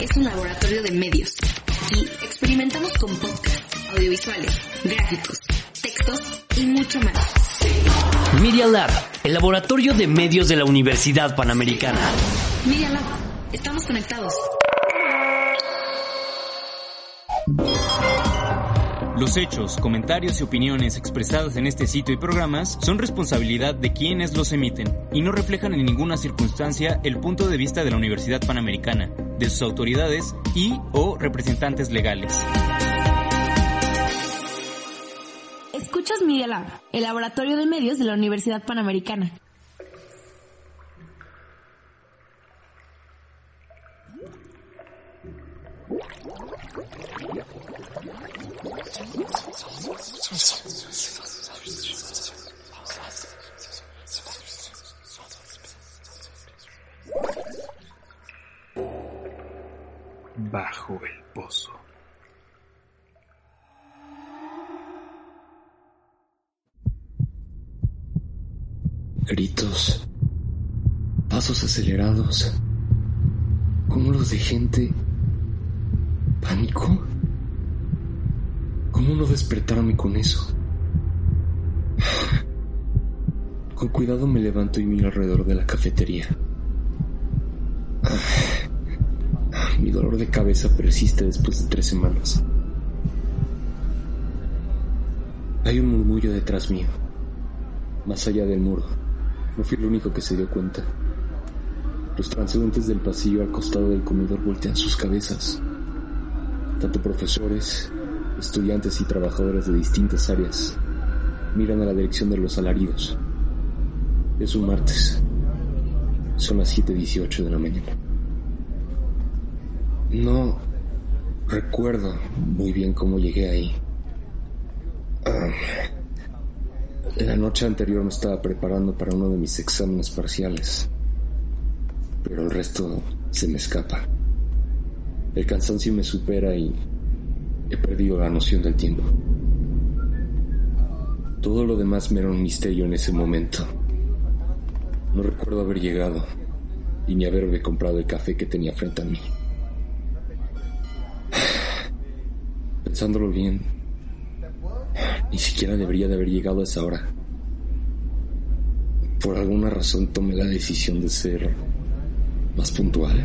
Es un laboratorio de medios. Aquí experimentamos con podcasts, audiovisuales, gráficos, textos y mucho más. Media Lab, el laboratorio de medios de la Universidad Panamericana. Media Lab, estamos conectados. Los hechos, comentarios y opiniones expresadas en este sitio y programas son responsabilidad de quienes los emiten y no reflejan en ninguna circunstancia el punto de vista de la Universidad Panamericana, de sus autoridades y o representantes legales. Escuchas Media Lab, el laboratorio de medios de la Universidad Panamericana. Bajo el pozo. Gritos, pasos acelerados, cúmulos de gente, pánico. ¿Cómo no despertarme con eso? Con cuidado me levanto y miro alrededor de la cafetería. Mi dolor de cabeza persiste después de tres semanas. Hay un murmullo detrás mío, más allá del muro. No fui el único que se dio cuenta. Los transeúntes del pasillo al costado del comedor voltean sus cabezas. Tanto profesores, estudiantes y trabajadores de distintas áreas miran a la dirección de los alaridos. Es un martes. Son las 7.18 de la mañana. No recuerdo muy bien cómo llegué ahí. Ah, la noche anterior me estaba preparando para uno de mis exámenes parciales, pero el resto se me escapa. El cansancio me supera y he perdido la noción del tiempo. Todo lo demás me era un misterio en ese momento. No recuerdo haber llegado y ni haberme comprado el café que tenía frente a mí. Pensándolo bien, ni siquiera debería de haber llegado a esa hora. Por alguna razón tomé la decisión de ser más puntual.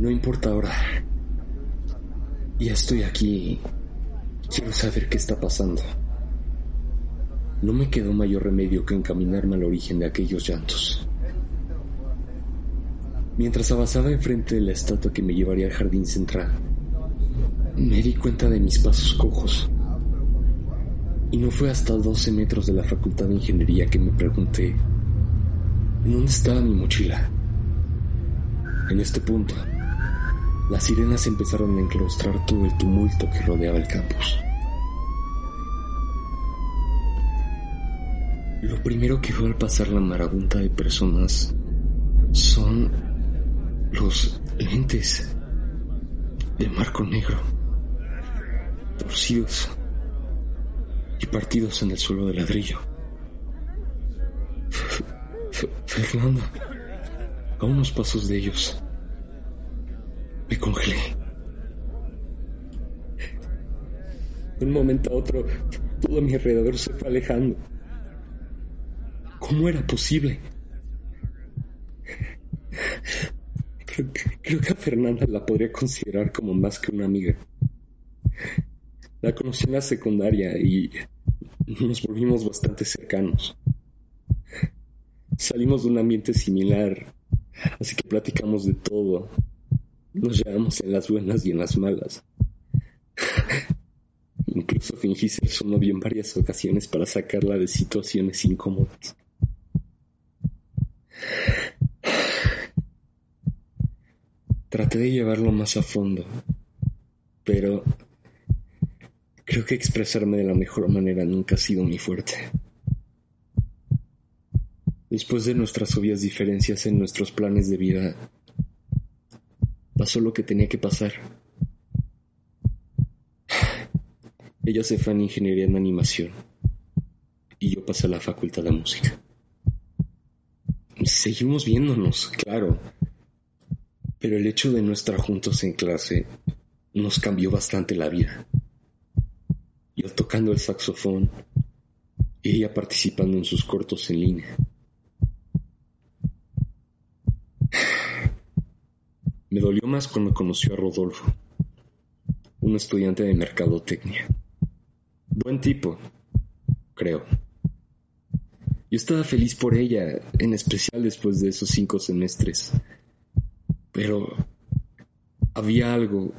No importa ahora. Ya estoy aquí. Quiero saber qué está pasando. No me quedó mayor remedio que encaminarme al origen de aquellos llantos. Mientras avanzaba enfrente de la estatua que me llevaría al jardín central, me di cuenta de mis pasos cojos. Y no fue hasta 12 metros de la Facultad de Ingeniería que me pregunté, ¿en dónde estaba mi mochila? En este punto, las sirenas empezaron a enclaustrar todo el tumulto que rodeaba el campus. Lo primero que veo al pasar la marabunta de personas son los lentes de marco negro, torcidos y partidos en el suelo de ladrillo. Fernanda, a unos pasos de ellos, me congelé. De un momento a otro, todo mi alrededor se fue alejando. ¿Cómo era posible? Creo, que a Fernanda la podría considerar como más que una amiga. La conocí en la secundaria y nos volvimos bastante cercanos. Salimos de un ambiente similar, así que platicamos de todo. Nos llevamos en las buenas y en las malas. Incluso fingí ser su novio en varias ocasiones para sacarla de situaciones incómodas. Traté de llevarlo más a fondo, pero creo que expresarme de la mejor manera nunca ha sido mi fuerte. Después de nuestras obvias diferencias en nuestros planes de vida, pasó lo que tenía que pasar. Ella se fue en ingeniería en animación y yo pasé a la facultad de música. Seguimos viéndonos, claro, pero el hecho de no estar juntos en clase nos cambió bastante la vida. Yo tocando el saxofón y ella participando en sus cortos en línea. Me dolió más cuando conoció a Rodolfo, un estudiante de mercadotecnia. Buen tipo, creo. Yo estaba feliz por ella, en especial después de esos cinco semestres. Pero había algo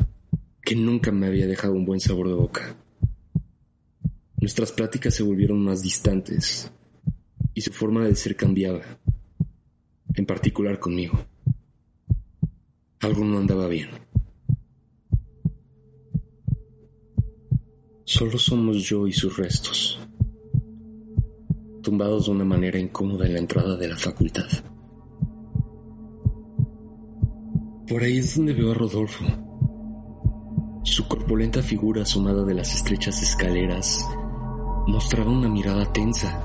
que nunca me había dejado un buen sabor de boca. Nuestras pláticas se volvieron más distantes y su forma de ser cambiaba, en particular conmigo. Algo no andaba bien. Solo somos yo y sus restos, tumbados de una manera incómoda en la entrada de la facultad. Por ahí es donde veo a Rodolfo. Su corpulenta figura asomada de las estrechas escaleras mostraba una mirada tensa.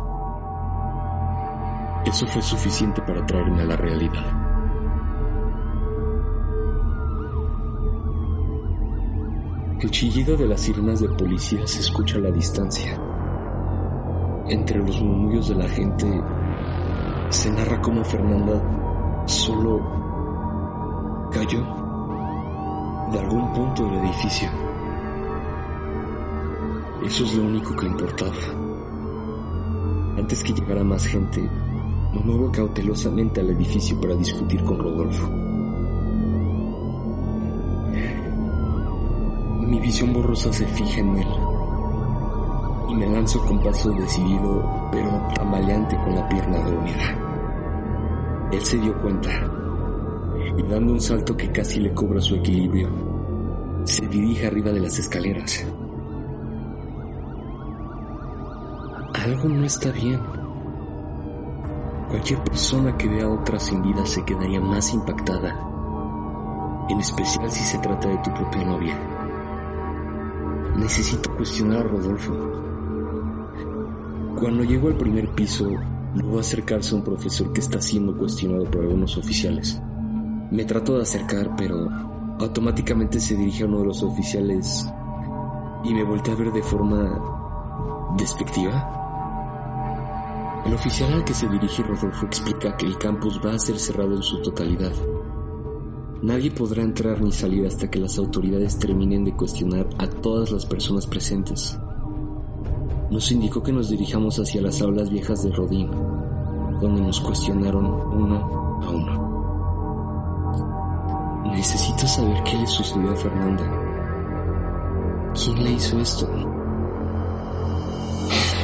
Eso fue suficiente para traerme a la realidad. El chillido de las sirenas de policía se escucha a la distancia. Entre los murmullos de la gente se narra cómo Fernanda solo cayó de algún punto del edificio. Eso es lo único que importaba. Antes que llegara más gente, me muevo cautelosamente al edificio para discutir con Rodolfo. Mi visión borrosa se fija en él y me lanzo con paso decidido pero tambaleante con la pierna dormida. Él se dio cuenta y dando un salto que casi le cobra su equilibrio, se dirige arriba de las escaleras. Algo no está bien. Cualquier persona que vea a otra sin vida se quedaría más impactada, en especial si se trata de tu propia novia. Necesito cuestionar a Rodolfo. Cuando llego al primer piso, luego acercarse a un profesor que está siendo cuestionado por algunos oficiales. Me trato de acercar, pero automáticamente se dirige a uno de los oficiales y me volteé a ver de forma despectiva. El oficial al que se dirige Rodolfo explica que el campus va a ser cerrado en su totalidad. Nadie podrá entrar ni salir hasta que las autoridades terminen de cuestionar a todas las personas presentes. Nos indicó que nos dirijamos hacia las aulas viejas de Rodín, donde nos cuestionaron uno a uno. Necesito saber qué le sucedió a Fernanda. ¿Quién le hizo esto?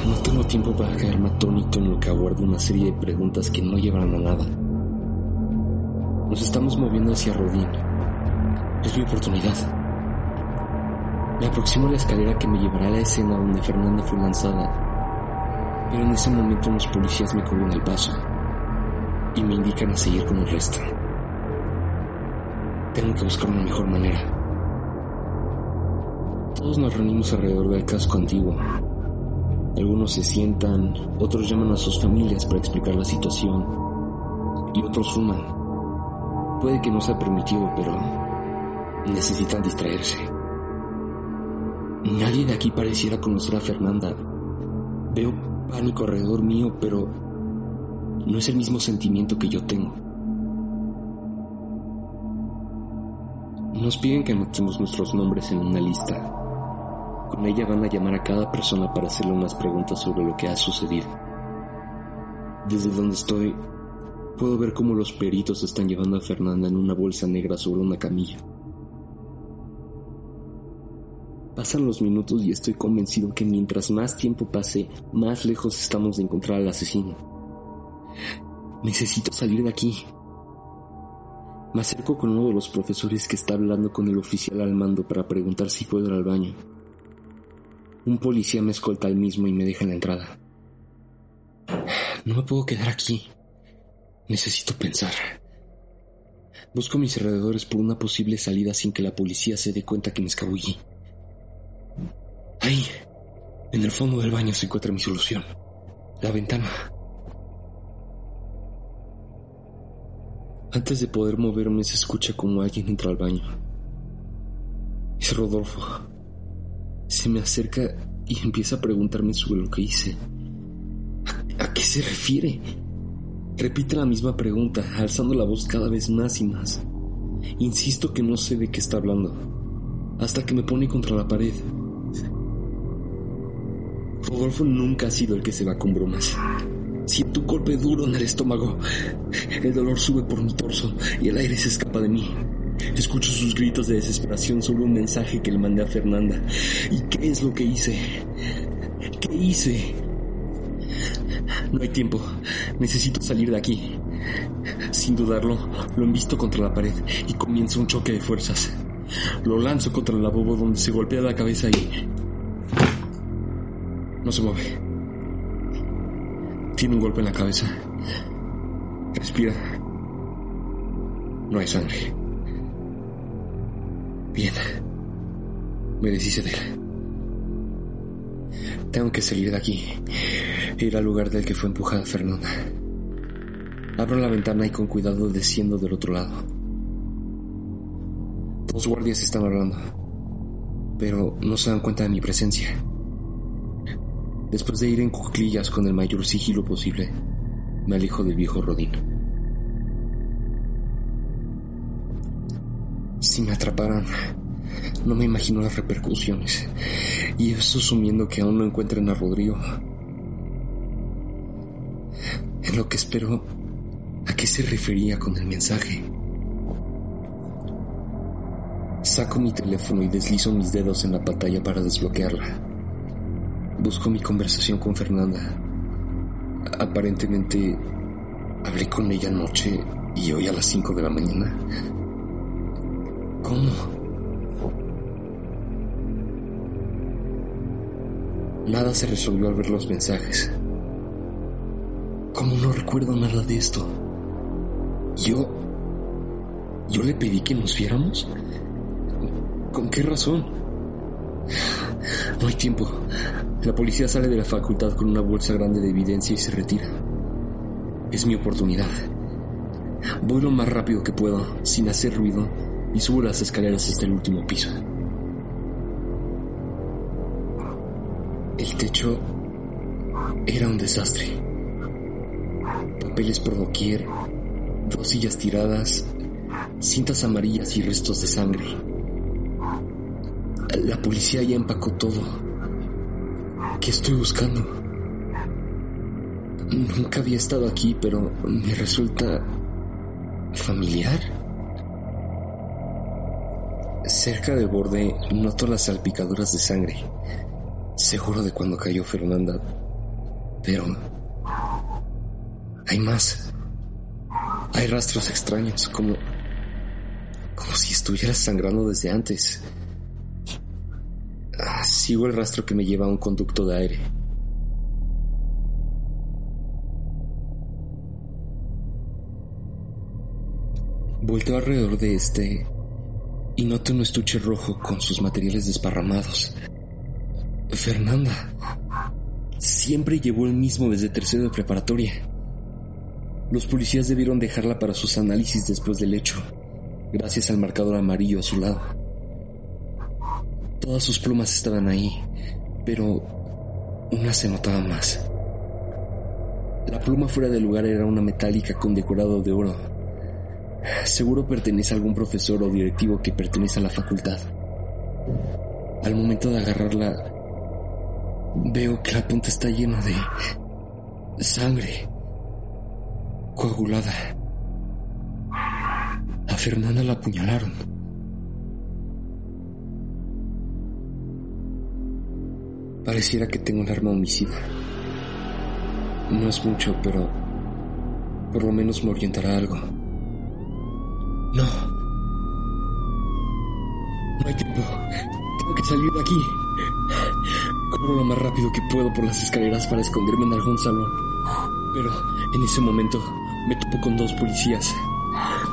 No tengo tiempo para quedarme atónito en lo que aguardo una serie de preguntas que no llevarán a nada. Nos estamos moviendo hacia Rodín. Es mi oportunidad. Me aproximo a la escalera que me llevará a la escena donde Fernanda fue lanzada. Pero en ese momento los policías me cubren el paso y me indican a seguir con el resto. Tengo que buscar una mejor manera. Todos nos reunimos alrededor del casco antiguo. Algunos se sientan, otros llaman a sus familias para explicar la situación y otros fuman. Puede que no sea permitido, pero necesitan distraerse. Nadie de aquí pareciera conocer a Fernanda. Veo pánico alrededor mío, pero no es el mismo sentimiento que yo tengo. Nos piden que anotemos nuestros nombres en una lista. Con ella van a llamar a cada persona para hacerle unas preguntas sobre lo que ha sucedido. Desde donde estoy, puedo ver cómo los peritos están llevando a Fernanda en una bolsa negra sobre una camilla. Pasan los minutos y estoy convencido que mientras más tiempo pase, más lejos estamos de encontrar al asesino. Necesito salir de aquí. Me acerco con uno de los profesores que está hablando con el oficial al mando para preguntar si puedo ir al baño. Un policía me escolta al mismo y me deja en la entrada. No me puedo quedar aquí. Necesito pensar. Busco mis alrededores por una posible salida sin que la policía se dé cuenta que me escabullí. Ahí, en el fondo del baño se encuentra mi solución. La ventana. Antes de poder moverme se escucha como alguien entra al baño. Es Rodolfo. Se me acerca y empieza a preguntarme sobre lo que hice. ¿A, a qué se refiere? Repite la misma pregunta, alzando la voz cada vez más y más. Insisto que no sé de qué está hablando, hasta que me pone contra la pared. Rodolfo nunca ha sido el que se va con bromas. Siento un golpe duro en el estómago. El dolor sube por mi torso y el aire se escapa de mí. Escucho sus gritos de desesperación sobre un mensaje que le mandé a Fernanda. ¿Y qué es lo que hice? ¿Qué hice? No hay tiempo. Necesito salir de aquí. Sin dudarlo, lo envisto contra la pared y comienza un choque de fuerzas. Lo lanzo contra el lavabo donde se golpea la cabeza y... No se mueve. Tiene un golpe en la cabeza. Respira. No hay sangre. Bien. Me deshice de él. Tengo que salir de aquí ir al lugar del que fue empujada Fernanda. Abro la ventana y con cuidado desciendo del otro lado. Dos guardias están hablando, pero no se dan cuenta de mi presencia. Después de ir en cuclillas con el mayor sigilo posible, me alejo del viejo Rodín. Si me atraparan, no me imagino las repercusiones. Y eso asumiendo que aún no encuentren a Rodrigo. En lo que espero, ¿a qué se refería con el mensaje? Saco mi teléfono y deslizo mis dedos en la pantalla para desbloquearla. Busco mi conversación con Fernanda. Aparentemente hablé con ella anoche y hoy a las 5 de la mañana. ¿Cómo? Nada se resolvió al ver los mensajes. ¿Cómo no recuerdo nada de esto? Yo... ¿Yo le pedí que nos viéramos? ¿Con qué razón? No hay tiempo. La policía sale de la facultad con una bolsa grande de evidencia y se retira. Es mi oportunidad. Voy lo más rápido que puedo, sin hacer ruido, y subo las escaleras hasta el último piso. El techo era un desastre. Papeles por doquier, dos sillas tiradas, cintas amarillas y restos de sangre. La policía ya empacó todo. ¿Qué estoy buscando? Nunca había estado aquí, pero me resulta familiar. Cerca del borde noto las salpicaduras de sangre, seguro de cuando cayó Fernanda. Pero hay más. Hay rastros extraños, como como si estuviera sangrando desde antes. Sigo el rastro que me lleva a un conducto de aire. Vuelto alrededor de este y noto un estuche rojo con sus materiales desparramados. Fernanda siempre llevó el mismo desde tercero de preparatoria. Los policías debieron dejarla para sus análisis después del hecho, gracias al marcador amarillo a su lado. Todas sus plumas estaban ahí, pero una se notaba más. La pluma fuera del lugar era una metálica con decorado de oro. Seguro pertenece a algún profesor o directivo que pertenece a la facultad. Al momento de agarrarla, veo que la punta está llena de sangre coagulada. A Fernanda la apuñalaron. Pareciera que tengo un arma homicida. No es mucho, pero... Por lo menos me orientará algo. No. No hay tiempo. Tengo que salir de aquí. Corro lo más rápido que puedo por las escaleras para esconderme en algún salón. Pero en ese momento me topo con dos policías.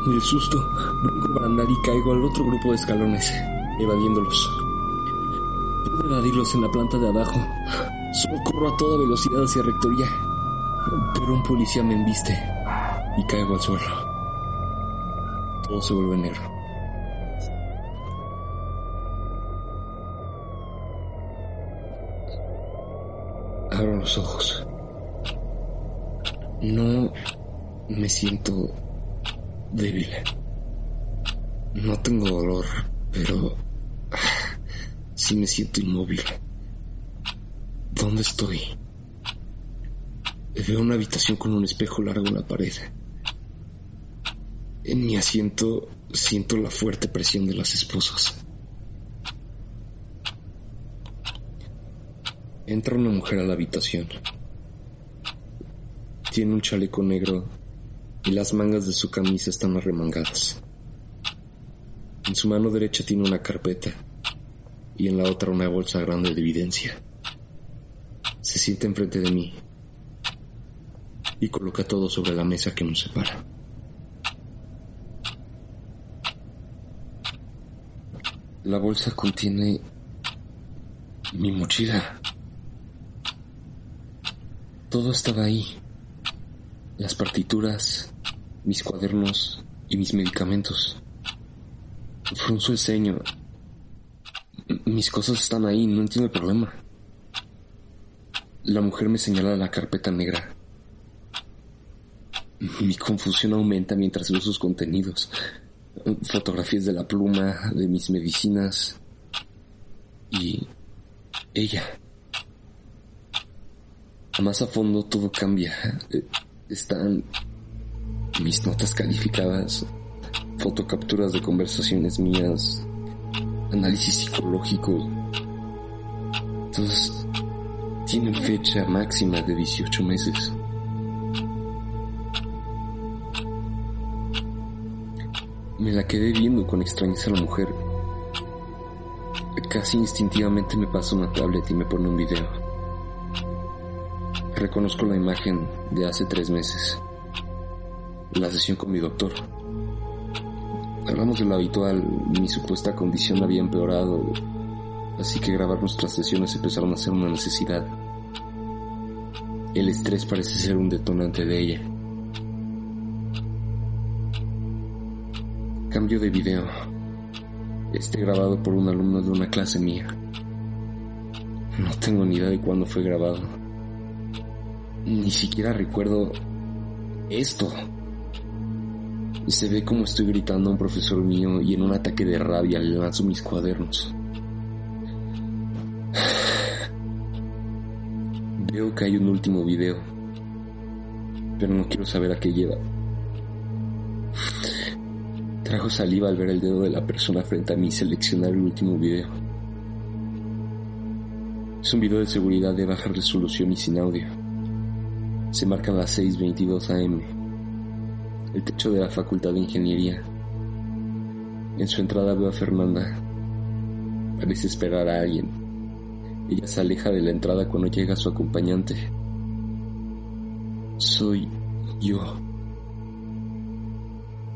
Del susto, brinco barandal y caigo al otro grupo de escalones, evadiéndolos. Evadirlos en la planta de abajo. Solo corro a toda velocidad hacia rectoría. Pero un policía me embiste y caigo al suelo. Todo se vuelve negro. Abro los ojos. No me siento débil. No tengo dolor, pero sí me siento inmóvil. ¿Dónde estoy? Veo una habitación con un espejo largo en la pared. En mi asiento siento la fuerte presión de las esposas. Entra una mujer a la habitación. Tiene un chaleco negro y las mangas de su camisa están arremangadas. En su mano derecha tiene una carpeta y en la otra una bolsa grande de evidencia. Se sienta enfrente de mí y coloca todo sobre la mesa que nos separa. La bolsa contiene mi mochila. Todo estaba ahí. Las partituras, mis cuadernos y mis medicamentos. Frunzo el ceño. Mis cosas están ahí, no entiendo el problema. La mujer me señala la carpeta negra. Mi confusión aumenta mientras veo sus contenidos. Fotografías de la pluma, de mis medicinas. Y ella. Más a fondo todo cambia. Están mis notas calificadas, fotocapturas de conversaciones mías, análisis psicológico. Todos tienen fecha máxima de 18 meses. Me la quedé viendo con extrañeza a la mujer. Casi instintivamente me pasa una tablet y me pone un video. Reconozco la imagen de hace tres meses. La sesión con mi doctor. Hablamos de lo habitual, mi supuesta condición había empeorado, así que grabar nuestras sesiones empezaron a ser una necesidad. El estrés parece ser un detonante de ella. Cambio de video. Este grabado por un alumno de una clase mía. No tengo ni idea de cuándo fue grabado. Ni siquiera recuerdo esto. Se ve como estoy gritando a un profesor mío y en un ataque de rabia le lanzo mis cuadernos. Veo que hay un último video, pero no quiero saber a qué lleva. Trajo saliva al ver el dedo de la persona frente a mí seleccionar el último video. Es un video de seguridad de baja resolución y sin audio. Se marcan las 6.22 am. El techo de la Facultad de Ingeniería. En su entrada veo a Fernanda. Parece esperar a alguien. Ella se aleja de la entrada cuando llega su acompañante. Soy yo.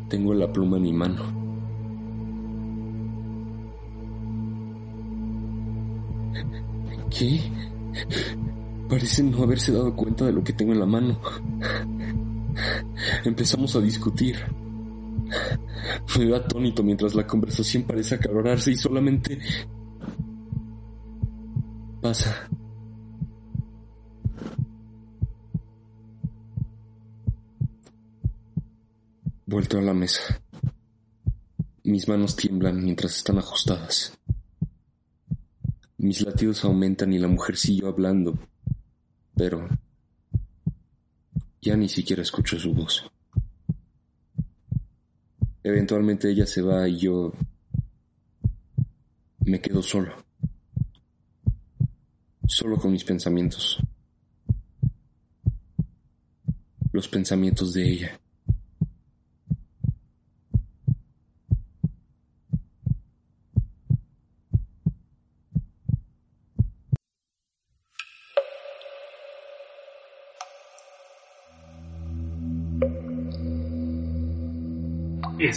Tengo la pluma en mi mano. ¿Qué? Parece no haberse dado cuenta de lo que tengo en la mano. Empezamos a discutir. Me atónito mientras la conversación parece acalorarse y solamente pasa. Vuelto a la mesa. Mis manos tiemblan mientras están ajustadas. Mis latidos aumentan y la mujer siguió hablando, pero ya ni siquiera escucho su voz. Eventualmente ella se va y yo me quedo solo. Solo con mis pensamientos. los pensamientos de ella.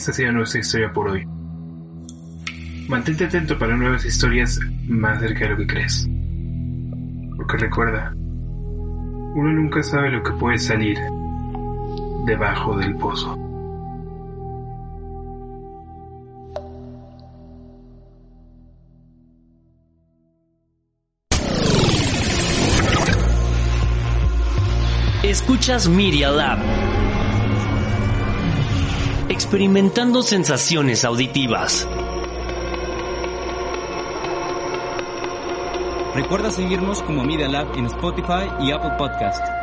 Esta sido nuestra historia por hoy. Mantente atento para nuevas historias más cerca de lo que crees. Porque recuerda, uno nunca sabe lo que puede salir debajo del pozo. Escuchas Media Lab. Experimentando sensaciones auditivas. Recuerda seguirnos como Media Lab en Spotify y Apple Podcast.